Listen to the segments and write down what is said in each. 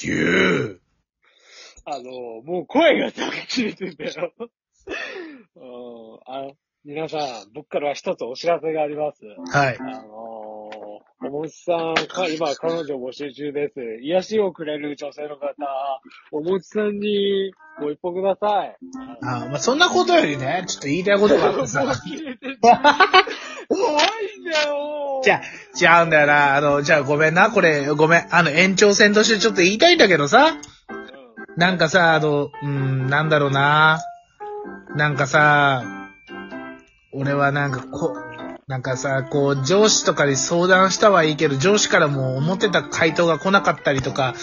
ぎゅあの、もう声が溶け切れてんだよ。うんあの皆さん、僕から一つお知らせがあります。ー。はいあ。のー、おもちさん、か今、彼女募集中です。癒しをくれる女性の方、おもちさんにご一報ください。あまあ、そんなことよりね、ちょっと言いたいことがあってさ。もう切れてんじゃん怖いんだよじゃあ、違うんだよな。あの、じゃあごめんな。これ、ごめん。あの、延長戦としてちょっと言いたいんだけどさ。うなんかさ、あの、うーん、なんだろうな。なんかさ、俺はなんかこう、なんかさ、こう、上司とかに相談したはいいけど、上司からも思ってた回答が来なかったりとか、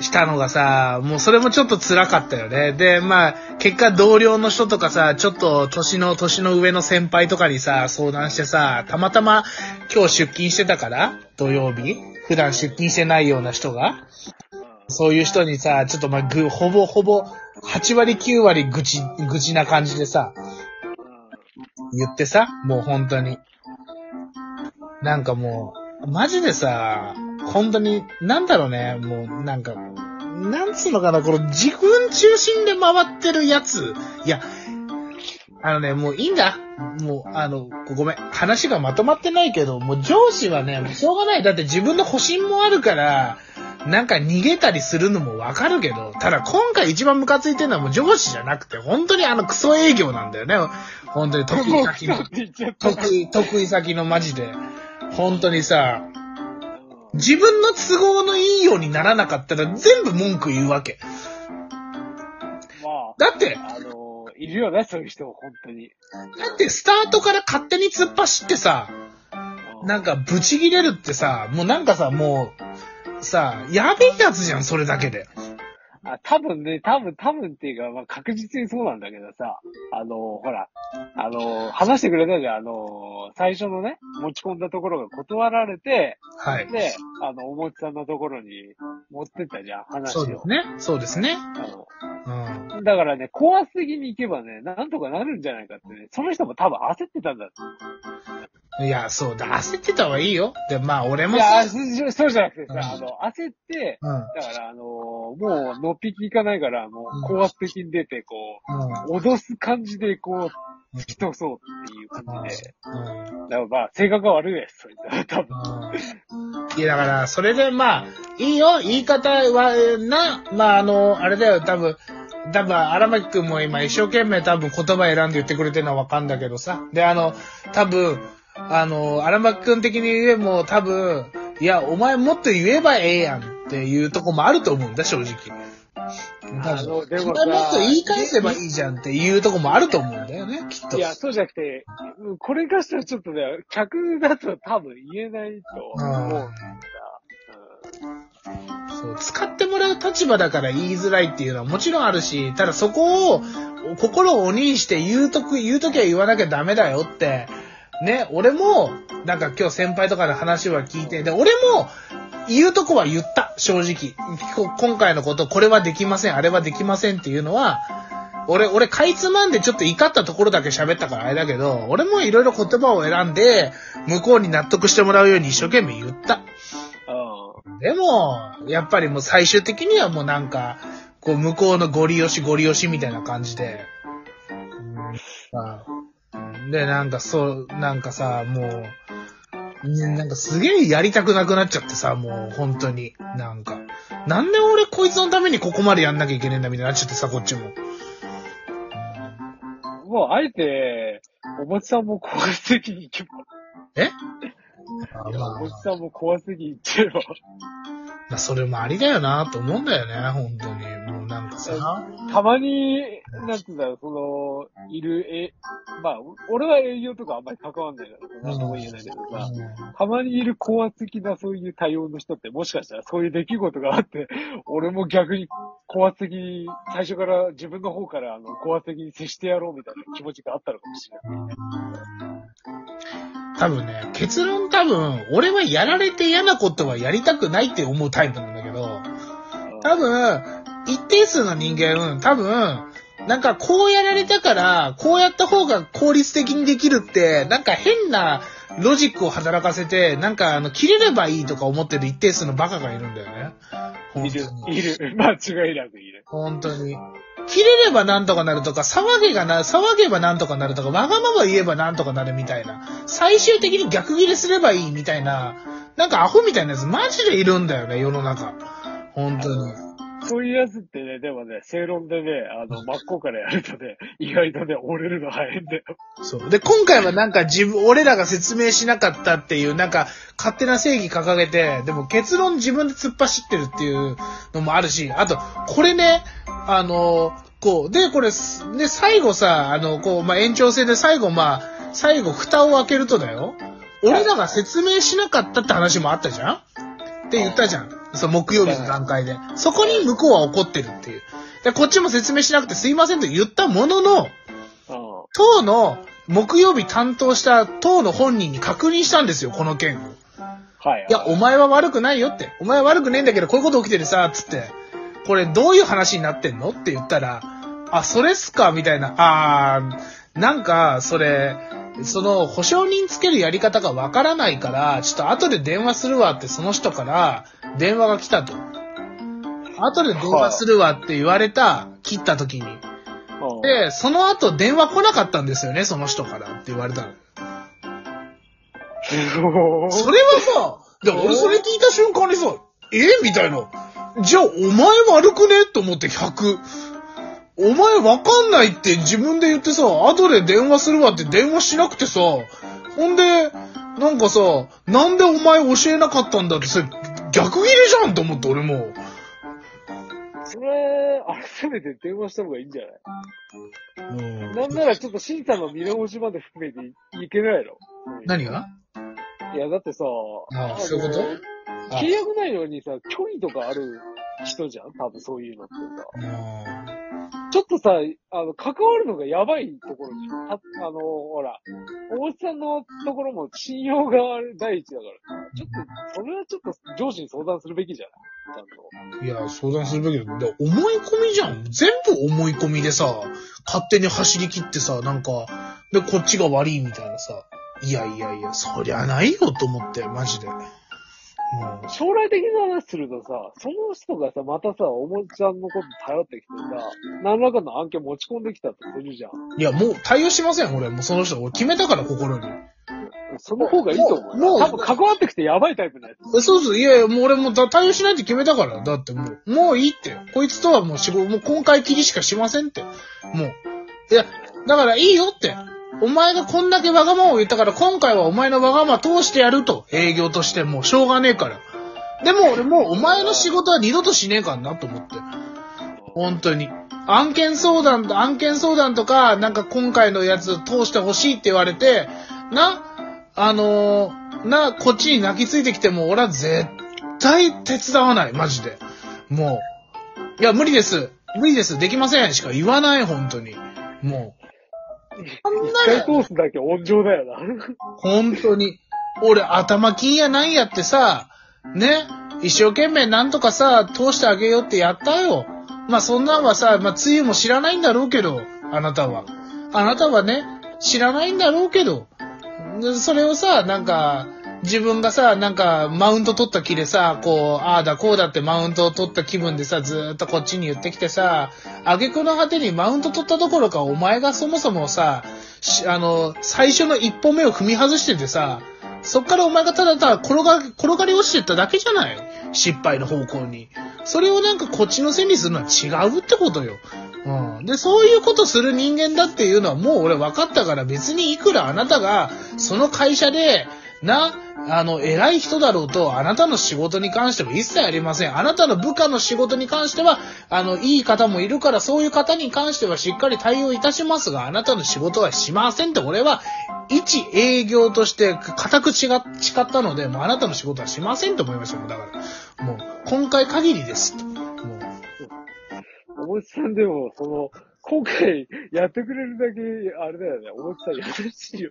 したのがさ、もうそれもちょっと辛かったよね。で、まあ、結果同僚の人とかさ、ちょっと年の、年の上の先輩とかにさ、相談してさ、たまたま今日出勤してたから、土曜日普段出勤してないような人が、そういう人にさ、ちょっとまあ、ぐ、ほぼほぼ、8割9割愚痴、愚痴な感じでさ、言ってさ、もう本当に。なんかもう、マジでさ、本当に、なんだろうね、もうなんか、なんつうのかな、この自分中心で回ってるやつ。いや、あのね、もういいんだ。もう、あの、ごめん。話がまとまってないけど、もう上司はね、もうしょうがない。だって自分の保身もあるから、なんか逃げたりするのもわかるけど、ただ今回一番ムカついてるのはもう上司じゃなくて、本当にあのクソ営業なんだよね。本当に得意先の。得意、得意先のマジで。本当にさ、自分の都合のいいようにならなかったら全部文句言うわけ。まだって、あ、あの、いるよね、そういう人、本当に。だってスタートから勝手に突っ走ってさ、なんかブチ切れるってさ、もうなんかさ、もう、さ、やべえやつじゃん、それだけで。あ、多分ね、多分、多分っていうか、まあ、確実にそうなんだけどさ、あの、ほら、あの、話してくれたじゃん、あの、最初のね、持ち込んだところが断られて、はい。で、あの、おもちさんのところに持ってったじゃん、話を。そうですね。そうですね。あうん。のだからね、怖すぎに行けばね、なんとかなるんじゃないかってね、その人も多分焦ってたんだ。いや、そうだ、焦ってた方がいいよ。で、まあ、俺もいや、さ、そうそうじゃなくてさ、うんあの、焦って、うん。だから、あのもう、のっぴきいかないから、もう、高圧的に出て、こう脅す感じで、こう、突き通そうっていう感じで。うん。だからまあ、性格が悪いです、そいつは、多分。いや、だから、それで、まあ、いいよ、言い方は、な、まあ、あの、あれだよ、多分、多分、荒牧くんも今一生懸命多分言葉選んで言ってくれてるのはわかんだけどさ。で、あの、多分、あの、荒牧くん的に言えも多分、いや、お前もっと言えばええやんっていうとこもあると思うんだ、正直。多あ分、のでもさもっと言い返せばいいじゃんっていうとこもあると思うんだよね、きっと。いや、そうじゃなくて、うんこれに関してはちょっとね、客だと多分言えないと思うんだ。うんそう、使ってもらう立場だから言いづらいっていうのはもちろんあるし、ただそこを心を鬼にして言うとく、言うときは言わなきゃダメだよって、ね、俺も、なんか今日先輩とかの話は聞いて、で、俺も言うとこは言った、正直。こ今回のこと、これはできません、あれはできませんっていうのは、俺、俺、かいつまんでちょっと怒ったところだけ喋ったからあれだけど、俺もいろいろ言葉を選んで、向こうに納得してもらうように一生懸命言った。うん。でも、やっぱりもう最終的にはもうなんか、こう向こうのゴリ押しゴリ押しみたいな感じで。うんさで、なんかそう、なんかさ、もう、ねなんかすげえやりたくなくなっちゃってさ、もう本当に。なんか、なんで俺こいつのためにここまでやんなきゃいけねえんだみたいになっちゃってさ、こっちも。もう、あえて、おもちさんも怖すぎに行けば。え？おもちさんも怖すぎに行ってれば。あ、それもありだよなと思うんだよね、本当に。もうなんかさ。たまに、なんつうんだろう、その、いる、え、まあ、俺は営業とかあんまり関わんないから、なんとも言えないけどさ、たまにいる高圧的なそういう対応の人ってもしかしたらそういう出来事があって、俺も逆に高圧的に、最初から自分の方からあの高圧的に接してやろうみたいな気持ちがあったのかもしれない。多分ね、結論多分、俺はやられて嫌なことはやりたくないって思うタイプなんだけど、多分、一定数の人間、多分、なんかこうやられたから、こうやった方が効率的にできるって、なんか変なロジックを働かせて、なんかあの、切れればいいとか思ってる一定数のバカがいるんだよね。本いる。いる。間違いなくいる。本当に。切れればなんとかなるとか、騒げがな、騒げばなんとかなるとか、わがまま言えばなんとかなるみたいな。最終的に逆切れすればいいみたいな、なんかアホみたいなやつマジでいるんだよね、世の中。本当に。そういうやつってね、でもね、正論でね、あの、真っ向からやるとね、意外とね、折れるの早いんだよ。そう。で、今回はなんか自分、俺らが説明しなかったっていう、なんか、勝手な正義掲げて、でも結論自分で突っ走ってるっていうのもあるし、あと、これね、あの、こう、で、これ、すで、最後さ、あの、こう、まあ、延長戦で最後、まあ、最後、蓋を開けるとだよ。俺らが説明しなかったって話もあったじゃんって言ったじゃん。そう、木曜日の段階で。そこに向こうは怒ってるっていう。で、こっちも説明しなくてすいませんと言ったものの、うん。党の木曜日担当した党の本人に確認したんですよ、この件を。はい。いや、お前は悪くないよって。お前は悪くねえんだけど、こういうこと起きてるさ、つって。これどういう話になってんの？って言ったら、あ、それっすか？みたいな。あー、なんか、それ、その、保証人つけるやり方がわからないから、ちょっと後で電話するわってその人から電話が来たと。後で電話するわって言われた、切った時に。うんで、その後電話来なかったんですよね、その人からって言われたの。それはさ、で、俺それ聞いた瞬間にさ、え？みたいな。じゃあ、お前悪くね？と思って100。お前わかんないって自分で言ってさ、後で電話するわって電話しなくてさ、ほんで、なんかさ、なんでお前教えなかったんだって、それ逆切れじゃんと思って俺も。それ、改めて電話した方がいいんじゃない？なんならちょっと審査の見直しまで含めていいけないの？何が？いや、だってさ、あのそういうこと？あ契約内容にさ、虚偽とかある人じゃん？多分そういうのってさ。ちょっとさ、あの、関わるのがやばいところに、ああの、ほら、大内さんのところも信用が第一だからさ、ちょっと、それはちょっと上司に相談するべきじゃない？ちゃんと。いや、相談するべきだ。で思い込みじゃん。全部思い込みでさ、勝手に走り切ってさ、なんか、で、こっちが悪いみたいなさ。いやいやいや、そりゃないよと思って、マジで。うん。将来的な話するとさ、その人がさ、またさ、おもちゃんのこと頼ってきてさ、何らかの案件持ち込んできたとするじゃん。いや、もう対応しません、俺。もうその人。俺決めたから、心に。その方がいいと思うよ。もう多分関わってきてやばいタイプのやつ。えそうそう、いやいや、もう俺もうだ対応しないって決めたから。だってもう、もういいって。こいつとはもう仕事、もう今回切りしかしませんって。もう。いや、だからいいよって。お前がこんだけわがままを言ったから、今回はお前のわがまま通してやると。営業としてもうしょうがねえから。でも俺もうお前の仕事は二度としねえからなと思って。本当に。案件相談、案件相談とか、なんか今回のやつ通してほしいって言われて、な、あのーな、こっちに泣きついてきても、俺は絶対手伝わない、マジで。もう。いや、無理です。無理です。できません。しか言わない、本当に。もう。一回通すだけ温情だよな。本当に。俺、頭金やないやってさ、ね、一生懸命なんとかさ、通してあげようってやったよ。まあそんなんはさ、まあつゆも知らないんだろうけど、あなたは。あなたはね、知らないんだろうけど、それをさ、なんか、自分がさ、なんか、マウント取った気でさ、こう、ああだこうだってマウントを取った気分でさ、ずーっとこっちに言ってきてさ、挙句の果てにマウント取ったどころか、お前がそもそもさ、あの、最初の一歩目を踏み外しててさ、そっからお前がただただ転が、転がり落ちてっただけじゃない？失敗の方向に。それをなんかこっちのせいにするのは違うってことよ。うん。で、そういうことする人間だっていうのはもう俺分かったから別にいくらあなたがその会社で、な、あの、偉い人だろうと、あなたの仕事に関しても一切ありません。あなたの部下の仕事に関しては、あの、いい方もいるから、そういう方に関してはしっかり対応いたしますが、あなたの仕事はしませんって、俺は、一営業として固く違っ誓ったので、もうあなたの仕事はしませんと思いましたもんだから。もう、今回限りです。もう、おもちさんでも、その、今回やってくれるだけ、あれだよね。おもちさん優しいよ。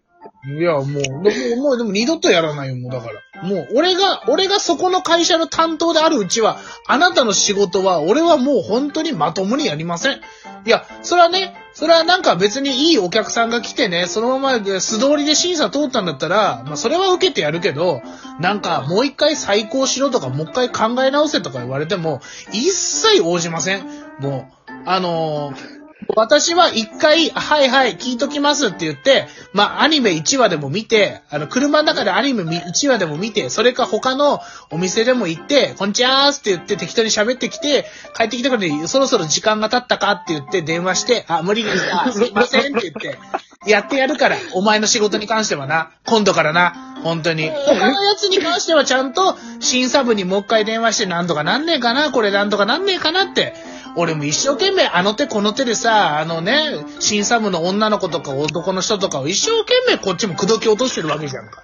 いや、もう、でも、もう、でも二度とやらないよ、もうだから。もう、俺が、俺がそこの会社の担当であるうちは、あなたの仕事は、俺はもう本当にまともにやりません。いや、それはね、それはなんか別にいいお客さんが来てね、そのまま素通りで審査通ったんだったら、まあそれは受けてやるけど、なんかもう一回再考しろとか、もう一回考え直せとか言われても、一切応じません。もう、あのー私は一回、はいはい、聞いときますって言って、まあ、アニメ1話でも見て、あの、車の中でアニメ1話でも見て、それか他のお店でも行って、こんにちはーすって言って適当に喋ってきて、帰ってきたからに、そろそろ時間が経ったかって言って電話して、あ、無理です。あ、すいませんって言って、やってやるから、お前の仕事に関してはな、今度からな、本当に。他のやつに関してはちゃんと、審査部にもう一回電話して、なんとかなんねえかな、これなんとかなんねえかなって。俺も一生懸命あの手この手でさ、あのね、審査部の女の子とか男の人とかを一生懸命こっちも口説き落としてるわけじゃんか。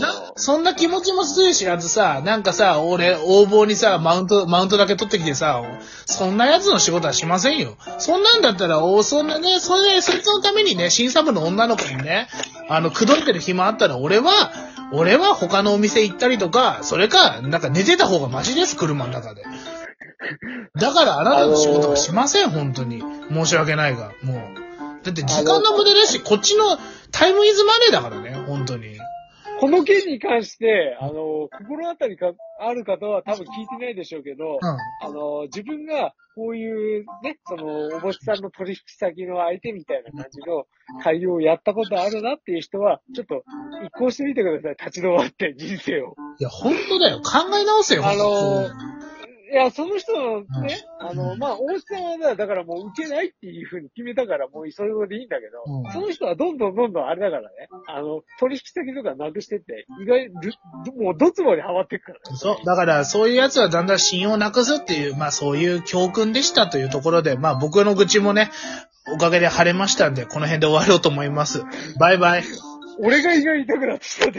な、そんな気持ちもする知らずさ、なんかさ、俺、応募にさ、マウント、マウントだけ取ってきてさ、そんな奴の仕事はしませんよ。そんなんだったら、おそんなね、それで、そいつのためにね、審査部の女の子にね、あの、口説いてる暇あったら、俺は、俺は他のお店行ったりとか、それか、なんか寝てた方がマシです、車の中で。だからあなたの仕事はしません、本当に。申し訳ないが、もう。だって時間の無駄だし、こっちのタイムイズマネーだからね、本当に。この件に関して、あの、心当たりがある方は多分聞いてないでしょうけど、うん。あの、自分がこういうね、その、おぼしさんの取引先の相手みたいな感じの対応をやったことあるなっていう人は、ちょっと移行してみてください。立ち止まって人生を。いや、本当だよ。考え直せよ、あの本いや、その人のね、あの、まあ、大石さんはだだからもう受けないっていうふうに決めたから、もうそれでいいんだけど、うんその人はどんどんどんどんあれだからね、あの、取引先とかなくしてって、意外、るもうどつぼにはまっていくからね。そう。だから、そういうやつはだんだん信用をなくすっていう、まあそういう教訓でしたというところで、まあ僕の愚痴もね、おかげで晴れましたんで、この辺で終わろうと思います。バイバイ。俺が意外に痛くなってきたって